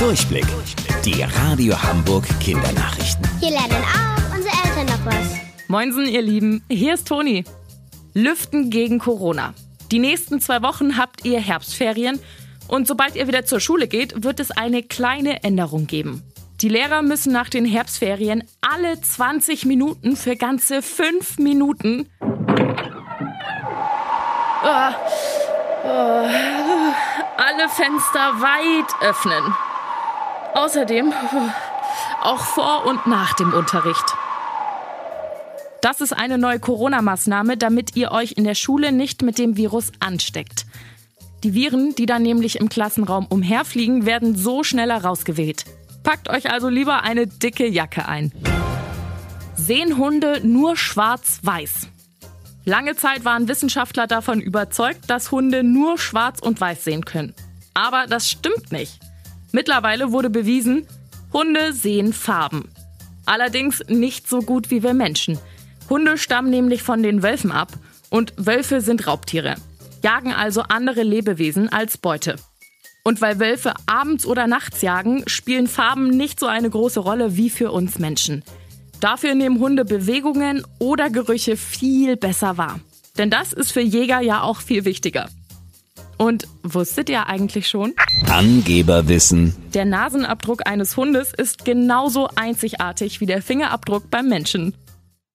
Durchblick. Die Radio Hamburg Kindernachrichten. Hier lernen auch unsere Eltern noch was. Moinsen, ihr Lieben. Hier ist Toni. Lüften gegen Corona. Die nächsten zwei Wochen habt ihr Herbstferien und sobald ihr wieder zur Schule geht, wird es eine kleine Änderung geben. Die Lehrer müssen nach den Herbstferien alle 20 Minuten für ganze 5 Minuten oh, oh, alle Fenster weit öffnen. Außerdem auch vor und nach dem Unterricht. Das ist eine neue Corona-Maßnahme, damit ihr euch in der Schule nicht mit dem Virus ansteckt. Die Viren, die dann nämlich im Klassenraum umherfliegen, werden so schneller rausgewählt. Packt euch also lieber eine dicke Jacke ein. Sehen Hunde nur schwarz-weiß? Lange Zeit waren Wissenschaftler davon überzeugt, dass Hunde nur schwarz und weiß sehen können. Aber das stimmt nicht. Mittlerweile wurde bewiesen, Hunde sehen Farben. Allerdings nicht so gut wie wir Menschen. Hunde stammen nämlich von den Wölfen ab und Wölfe sind Raubtiere, jagen also andere Lebewesen als Beute. Und weil Wölfe abends oder nachts jagen, spielen Farben nicht so eine große Rolle wie für uns Menschen. Dafür nehmen Hunde Bewegungen oder Gerüche viel besser wahr. Denn das ist für Jäger ja auch viel wichtiger. Und wusstet ihr eigentlich schon? Angeberwissen. Der Nasenabdruck eines Hundes ist genauso einzigartig wie der Fingerabdruck beim Menschen.